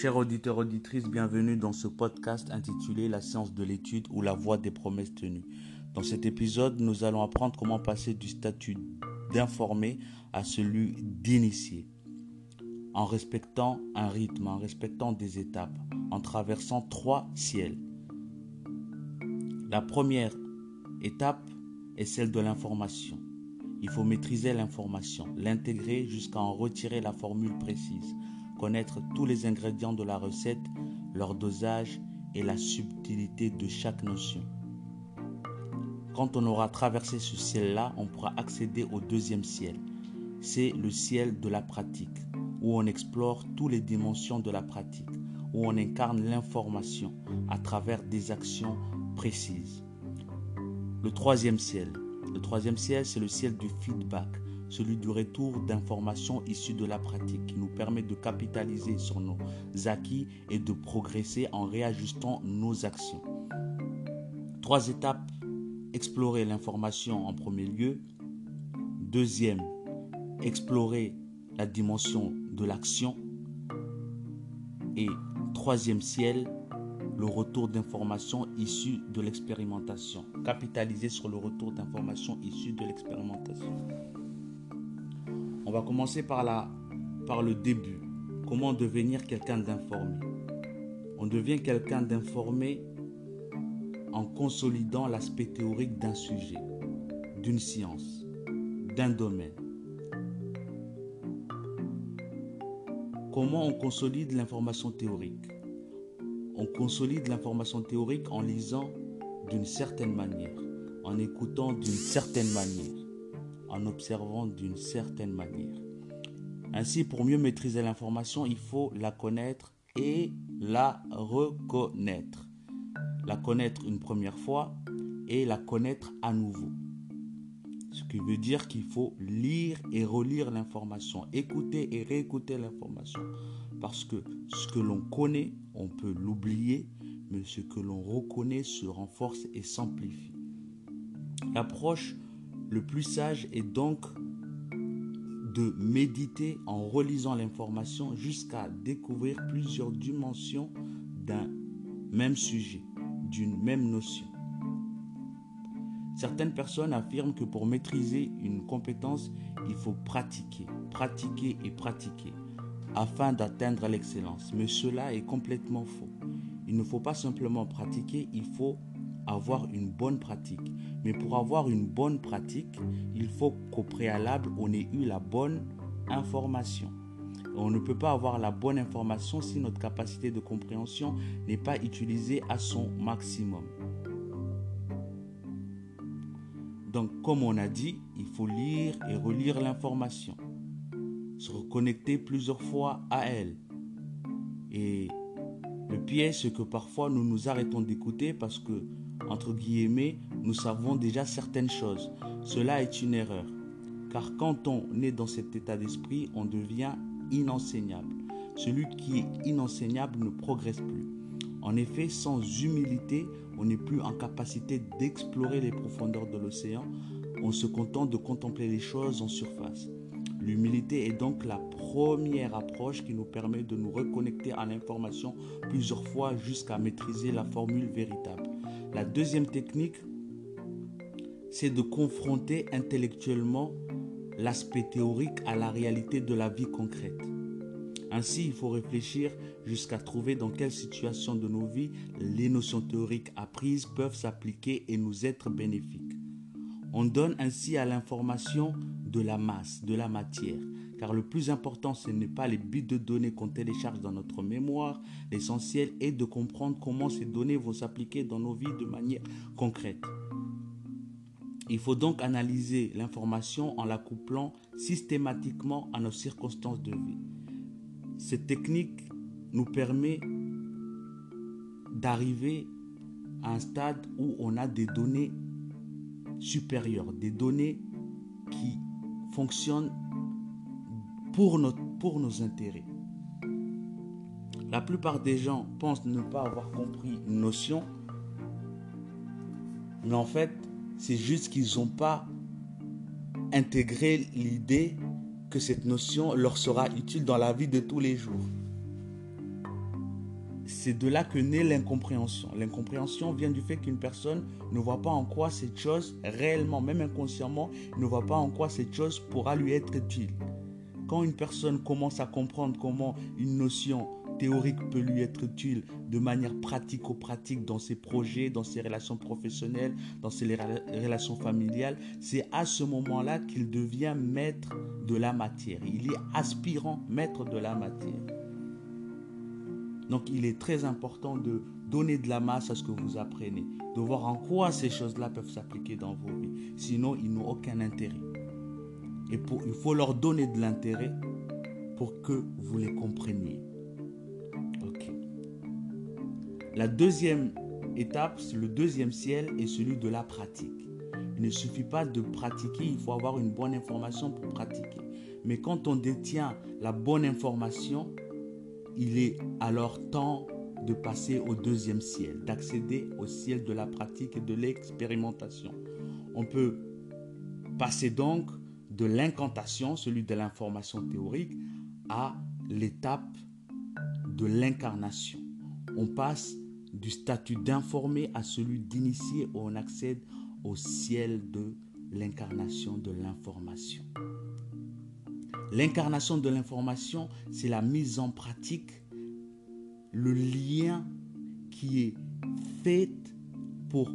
Chers auditeurs, auditrices, bienvenue dans ce podcast intitulé La science de l'étude ou la voie des promesses tenues. Dans cet épisode, nous allons apprendre comment passer du statut d'informé à celui d'initié, en respectant un rythme, en respectant des étapes, en traversant trois ciels. La première étape est celle de l'information. Il faut maîtriser l'information, l'intégrer jusqu'à en retirer la formule précise connaître tous les ingrédients de la recette, leur dosage et la subtilité de chaque notion. Quand on aura traversé ce ciel-là, on pourra accéder au deuxième ciel. C'est le ciel de la pratique, où on explore toutes les dimensions de la pratique, où on incarne l'information à travers des actions précises. Le troisième ciel. Le troisième ciel, c'est le ciel du feedback, celui du retour d'informations issues de la pratique qui nous permet de capitaliser sur nos acquis et de progresser en réajustant nos actions. Trois étapes. Explorer l'information en premier lieu. Deuxième, explorer la dimension de l'action. Et troisième ciel, le retour d'informations issues de l'expérimentation. Capitaliser sur le retour d'informations issues de l'expérimentation. On va commencer par, la, par le début. Comment devenir quelqu'un d'informé? On devient quelqu'un d'informé en consolidant l'aspect théorique d'un sujet, d'une science, d'un domaine. Comment on consolide l'information théorique? On consolide l'information théorique en lisant d'une certaine manière, en écoutant d'une certaine manière en observant d'une certaine manière. Ainsi, pour mieux maîtriser l'information, il faut la connaître et la reconnaître. La connaître une première fois et la connaître à nouveau. Ce qui veut dire qu'il faut lire et relire l'information, écouter et réécouter l'information. Parce que ce que l'on connaît, on peut l'oublier, mais ce que l'on reconnaît se renforce et s'amplifie. L'approche le plus sage est donc de méditer en relisant l'information jusqu'à découvrir plusieurs dimensions d'un même sujet, d'une même notion. Certaines personnes affirment que pour maîtriser une compétence, il faut pratiquer, pratiquer et pratiquer afin d'atteindre l'excellence. Mais cela est complètement faux. Il ne faut pas simplement pratiquer, il faut avoir une bonne pratique. Mais pour avoir une bonne pratique, il faut qu'au préalable, on ait eu la bonne information. On ne peut pas avoir la bonne information si notre capacité de compréhension n'est pas utilisée à son maximum. Donc, comme on a dit, il faut lire et relire l'information, se reconnecter plusieurs fois à elle. Et le piège, c'est que parfois nous nous arrêtons d'écouter parce que entre guillemets, nous savons déjà certaines choses. Cela est une erreur. Car quand on est dans cet état d'esprit, on devient inenseignable. Celui qui est inenseignable ne progresse plus. En effet, sans humilité, on n'est plus en capacité d'explorer les profondeurs de l'océan. On se contente de contempler les choses en surface. L'humilité est donc la première approche qui nous permet de nous reconnecter à l'information plusieurs fois jusqu'à maîtriser la formule véritable. La deuxième technique, c'est de confronter intellectuellement l'aspect théorique à la réalité de la vie concrète. Ainsi, il faut réfléchir jusqu'à trouver dans quelle situation de nos vies les notions théoriques apprises peuvent s'appliquer et nous être bénéfiques. On donne ainsi à l'information de la masse, de la matière, car le plus important, ce n'est pas les bits de données qu'on télécharge dans notre mémoire. L'essentiel est de comprendre comment ces données vont s'appliquer dans nos vies de manière concrète. Il faut donc analyser l'information en la couplant systématiquement à nos circonstances de vie. Cette technique nous permet d'arriver à un stade où on a des données supérieures, des données qui fonctionnent pour, notre, pour nos intérêts. La plupart des gens pensent ne pas avoir compris une notion, mais en fait, c'est juste qu'ils n'ont pas intégrer l'idée que cette notion leur sera utile dans la vie de tous les jours. C'est de là que naît l'incompréhension. L'incompréhension vient du fait qu'une personne ne voit pas en quoi cette chose, réellement, même inconsciemment, ne voit pas en quoi cette chose pourra lui être utile. Quand une personne commence à comprendre comment une notion théorique peut lui être utile de manière pratico-pratique dans ses projets, dans ses relations professionnelles, dans ses relations familiales, c'est à ce moment-là qu'il devient maître de la matière. Il est aspirant maître de la matière. Donc il est très important de donner de la masse à ce que vous apprenez, de voir en quoi ces choses-là peuvent s'appliquer dans vos vies. Sinon, ils n'ont aucun intérêt. Et il faut leur donner de l'intérêt pour que vous les compreniez. La deuxième étape, le deuxième ciel est celui de la pratique. Il ne suffit pas de pratiquer, il faut avoir une bonne information pour pratiquer. Mais quand on détient la bonne information, il est alors temps de passer au deuxième ciel, d'accéder au ciel de la pratique et de l'expérimentation. On peut passer donc de l'incantation, celui de l'information théorique, à l'étape de l'incarnation. On passe du statut d'informé à celui d'initié où on accède au ciel de l'incarnation de l'information. L'incarnation de l'information, c'est la mise en pratique, le lien qui est fait pour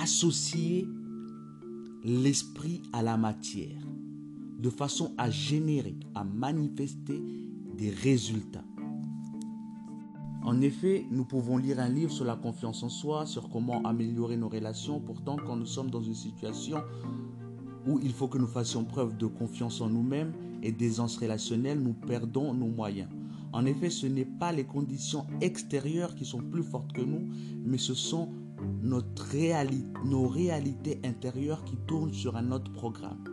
associer l'esprit à la matière, de façon à générer, à manifester des résultats. En effet, nous pouvons lire un livre sur la confiance en soi, sur comment améliorer nos relations. Pourtant, quand nous sommes dans une situation où il faut que nous fassions preuve de confiance en nous-mêmes et d'aisance relationnelle, nous perdons nos moyens. En effet, ce n'est pas les conditions extérieures qui sont plus fortes que nous, mais ce sont notre nos réalités intérieures qui tournent sur un autre programme.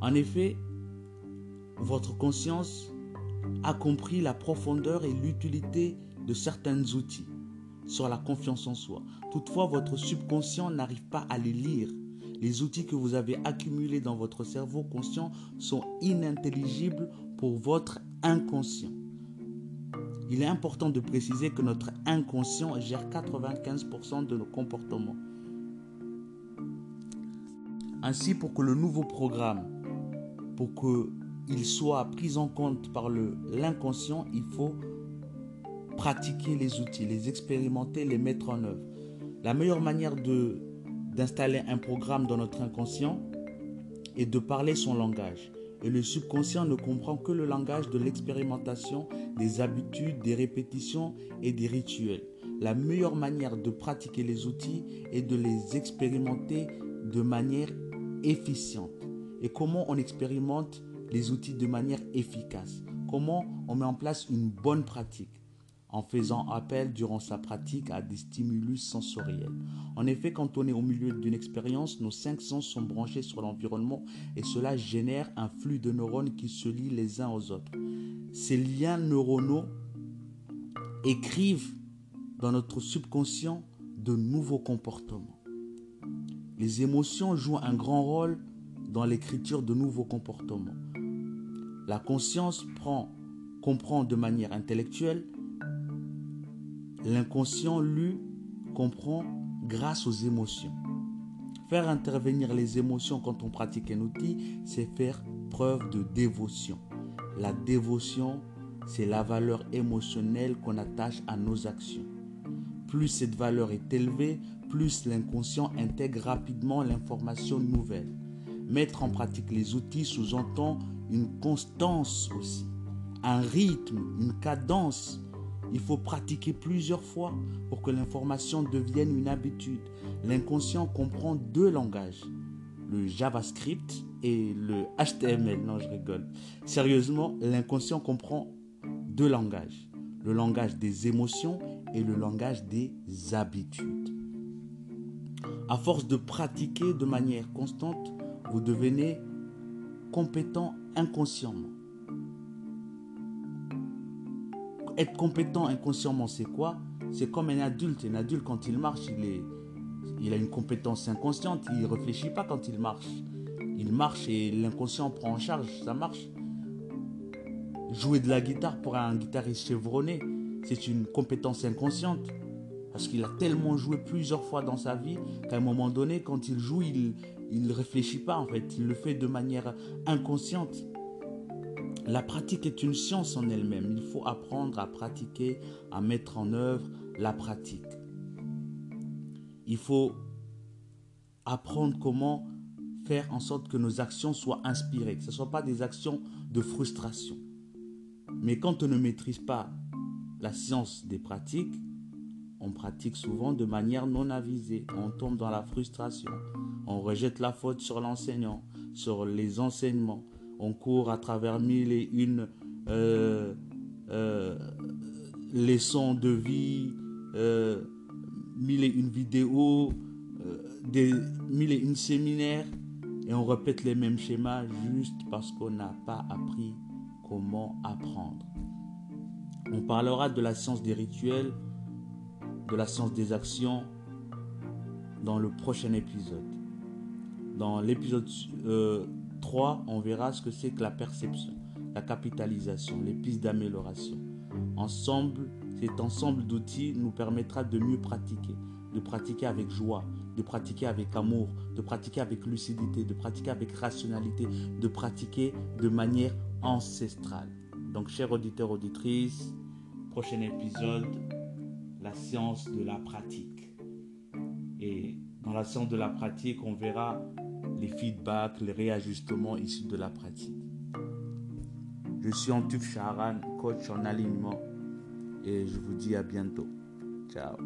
En effet, votre conscience a compris la profondeur et l'utilité de certains outils sur la confiance en soi. Toutefois, votre subconscient n'arrive pas à les lire. Les outils que vous avez accumulés dans votre cerveau conscient sont inintelligibles pour votre inconscient. Il est important de préciser que notre inconscient gère 95% de nos comportements. Ainsi, pour que le nouveau programme, pour que il soit pris en compte par l'inconscient, il faut pratiquer les outils, les expérimenter, les mettre en œuvre. La meilleure manière d'installer un programme dans notre inconscient est de parler son langage. Et le subconscient ne comprend que le langage de l'expérimentation, des habitudes, des répétitions et des rituels. La meilleure manière de pratiquer les outils est de les expérimenter de manière efficiente. Et comment on expérimente les outils de manière efficace. Comment on met en place une bonne pratique en faisant appel durant sa pratique à des stimulus sensoriels. En effet, quand on est au milieu d'une expérience, nos cinq sens sont branchés sur l'environnement et cela génère un flux de neurones qui se lient les uns aux autres. Ces liens neuronaux écrivent dans notre subconscient de nouveaux comportements. Les émotions jouent un grand rôle dans l'écriture de nouveaux comportements. La conscience prend, comprend de manière intellectuelle. L'inconscient, lui, comprend grâce aux émotions. Faire intervenir les émotions quand on pratique un outil, c'est faire preuve de dévotion. La dévotion, c'est la valeur émotionnelle qu'on attache à nos actions. Plus cette valeur est élevée, plus l'inconscient intègre rapidement l'information nouvelle. Mettre en pratique les outils sous-entend une constance aussi, un rythme, une cadence. Il faut pratiquer plusieurs fois pour que l'information devienne une habitude. L'inconscient comprend deux langages, le JavaScript et le HTML. Non, je rigole. Sérieusement, l'inconscient comprend deux langages, le langage des émotions et le langage des habitudes. À force de pratiquer de manière constante, vous devenez compétent inconsciemment. Être compétent inconsciemment, c'est quoi? C'est comme un adulte. Un adulte, quand il marche, il, est, il a une compétence inconsciente, il ne réfléchit pas quand il marche. Il marche et l'inconscient prend en charge, ça marche. Jouer de la guitare pour un guitariste chevronné, c'est une compétence inconsciente. Parce qu'il a tellement joué plusieurs fois dans sa vie qu'à un moment donné, quand il joue, il ne réfléchit pas en fait. Il le fait de manière inconsciente. La pratique est une science en elle-même. Il faut apprendre à pratiquer, à mettre en œuvre la pratique. Il faut apprendre comment faire en sorte que nos actions soient inspirées, que ce ne soient pas des actions de frustration. Mais quand on ne maîtrise pas la science des pratiques, on pratique souvent de manière non avisée. On tombe dans la frustration. On rejette la faute sur l'enseignant, sur les enseignements. On court à travers mille et une euh, euh, leçons de vie, euh, mille et une vidéos, des mille et une séminaires. Et on répète les mêmes schémas juste parce qu'on n'a pas appris comment apprendre. On parlera de la science des rituels de la science des actions dans le prochain épisode. Dans l'épisode 3, euh, on verra ce que c'est que la perception, la capitalisation, les pistes d'amélioration. Ensemble, cet ensemble d'outils nous permettra de mieux pratiquer, de pratiquer avec joie, de pratiquer avec amour, de pratiquer avec lucidité, de pratiquer avec rationalité, de pratiquer de manière ancestrale. Donc, chers auditeurs, auditrices, prochain épisode, la science de la pratique. Et dans la science de la pratique, on verra les feedbacks, les réajustements issus de la pratique. Je suis Antuf Charan, coach en alignement, et je vous dis à bientôt. Ciao.